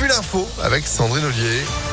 puis l'info avec Sandrine Ollier.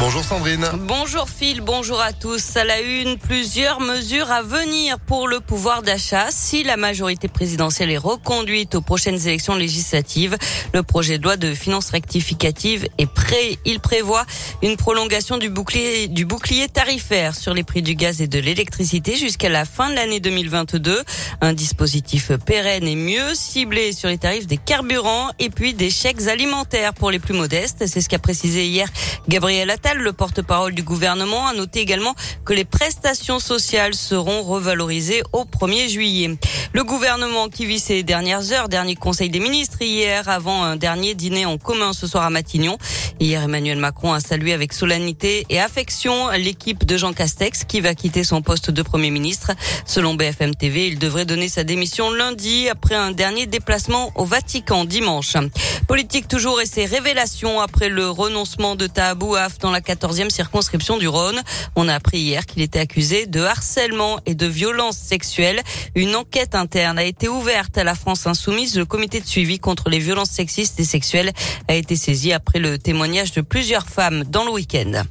Bonjour Sandrine. Bonjour Phil, bonjour à tous. À la une, plusieurs mesures à venir pour le pouvoir d'achat si la majorité présidentielle est reconduite aux prochaines élections législatives. Le projet de loi de finances rectificative est prêt. Il prévoit une prolongation du bouclier, tarifaire sur les prix du gaz et de l'électricité jusqu'à la fin de l'année 2022. Un dispositif pérenne et mieux ciblé sur les tarifs des carburants et puis des chèques alimentaires pour les plus modestes. C'est ce qu'a précisé hier Gabriel Attal le porte-parole du gouvernement, a noté également que les prestations sociales seront revalorisées au 1er juillet. Le gouvernement qui vit ses dernières heures, dernier conseil des ministres hier avant un dernier dîner en commun ce soir à Matignon. Hier, Emmanuel Macron a salué avec solennité et affection l'équipe de Jean Castex qui va quitter son poste de Premier ministre. Selon BFM TV, il devrait donner sa démission lundi après un dernier déplacement au Vatican dimanche. Politique toujours et ses révélations après le renoncement de Tahabouaf dans la 14e circonscription du Rhône. On a appris hier qu'il était accusé de harcèlement et de violence sexuelle. Une enquête interne a été ouverte à la France insoumise. Le comité de suivi contre les violences sexistes et sexuelles a été saisi après le témoignage de plusieurs femmes dans le week-end.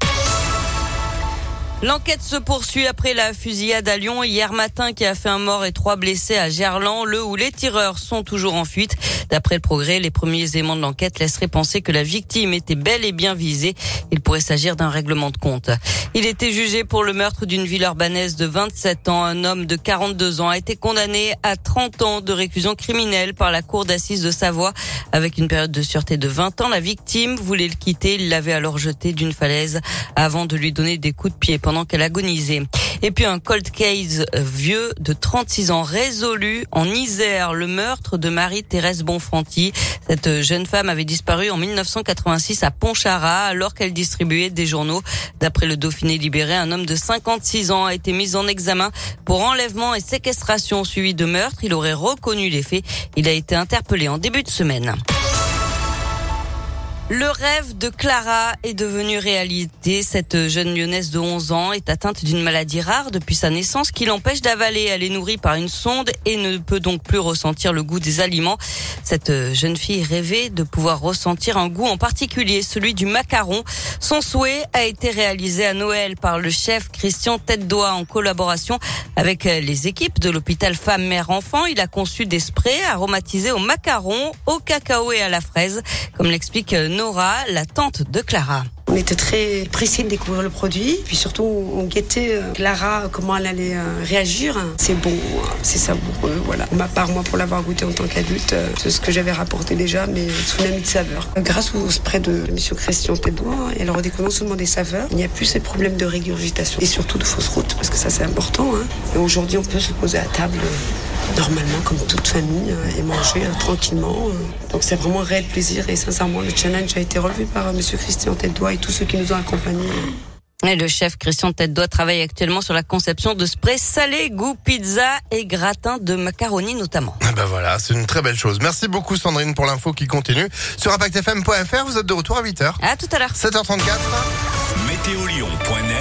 L'enquête se poursuit après la fusillade à Lyon hier matin qui a fait un mort et trois blessés à Gerland, le où les tireurs sont toujours en fuite. D'après le progrès, les premiers éléments de l'enquête laisseraient penser que la victime était bel et bien visée. Il pourrait s'agir d'un règlement de compte. Il était jugé pour le meurtre d'une ville urbanaise de 27 ans. Un homme de 42 ans a été condamné à 30 ans de réclusion criminelle par la cour d'assises de Savoie avec une période de sûreté de 20 ans. La victime voulait le quitter. Il l'avait alors jeté d'une falaise avant de lui donner des coups de pied pendant qu'elle agonisait. Et puis un cold case vieux de 36 ans résolu en Isère, le meurtre de Marie-Thérèse Bonfanti. Cette jeune femme avait disparu en 1986 à Pontcharra alors qu'elle distribuait des journaux. D'après le Dauphiné libéré, un homme de 56 ans a été mis en examen pour enlèvement et séquestration suivi de meurtre. Il aurait reconnu les faits. Il a été interpellé en début de semaine. Le rêve de Clara est devenu réalité. Cette jeune lyonnaise de 11 ans est atteinte d'une maladie rare depuis sa naissance qui l'empêche d'avaler. Elle est nourrie par une sonde et ne peut donc plus ressentir le goût des aliments. Cette jeune fille rêvait de pouvoir ressentir un goût en particulier, celui du macaron. Son souhait a été réalisé à Noël par le chef Christian tête en collaboration avec les équipes de l'hôpital Femmes-Mère-Enfants. Il a conçu des sprays aromatisés au macaron, au cacao et à la fraise, comme l'explique Nora, la tante de Clara. On était très pressés de découvrir le produit, puis surtout on guettait euh, Clara comment elle allait euh, réagir. C'est bon, c'est savoureux, voilà. Ma part, moi, pour l'avoir goûté en tant qu'adulte, euh, c'est ce que j'avais rapporté déjà, mais tsunami de saveurs. Grâce au spray de Monsieur Christian elle redécouvre non seulement des saveurs, il n'y a plus ces problèmes de régurgitation et surtout de fausses routes, parce que ça c'est important. Hein. Et aujourd'hui, on peut se poser à table normalement comme toute famille et manger tranquillement. Donc c'est vraiment un réel plaisir et sincèrement le challenge a été relevé par Monsieur Christian Tédoin tous ceux qui nous ont accompagnés. Et le chef Christian Tête doit travaille actuellement sur la conception de sprays salés, goût pizza et gratin de macaroni notamment. Ah ben voilà, c'est une très belle chose. Merci beaucoup Sandrine pour l'info qui continue. Sur impactfm.fr, vous êtes de retour à 8h. À tout à l'heure. 7h34. Météolion.net